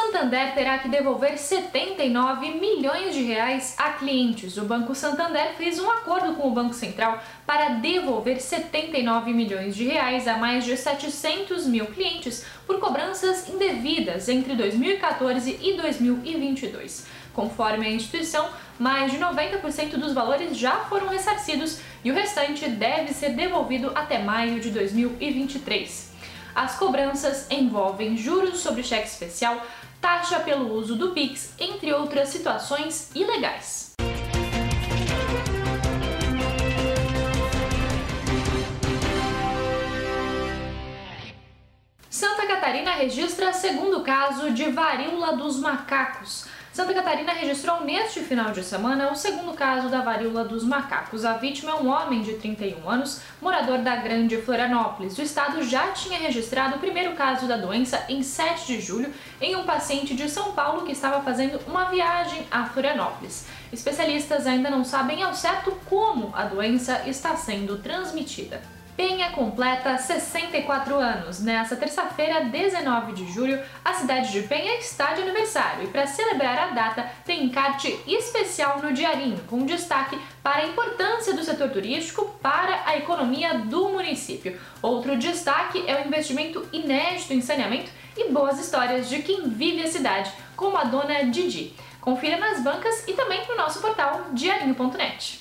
Santander terá que devolver 79 milhões de reais a clientes. O Banco Santander fez um acordo com o Banco Central para devolver 79 milhões de reais a mais de 700 mil clientes por cobranças indevidas entre 2014 e 2022. Conforme a instituição, mais de 90% dos valores já foram ressarcidos e o restante deve ser devolvido até maio de 2023. As cobranças envolvem juros sobre cheque especial, taxa pelo uso do Pix, entre outras situações ilegais. Santa Catarina registra segundo caso de varíola dos macacos. Santa Catarina registrou neste final de semana o segundo caso da varíola dos macacos. A vítima é um homem de 31 anos, morador da Grande Florianópolis. O estado já tinha registrado o primeiro caso da doença em 7 de julho em um paciente de São Paulo que estava fazendo uma viagem a Florianópolis. Especialistas ainda não sabem ao certo como a doença está sendo transmitida. Penha completa 64 anos. Nessa terça-feira, 19 de julho, a cidade de Penha está de aniversário e para celebrar a data tem encarte especial no Diarinho, com destaque para a importância do setor turístico para a economia do município. Outro destaque é o investimento inédito em saneamento e boas histórias de quem vive a cidade, como a dona Didi. Confira nas bancas e também no nosso portal diarinho.net.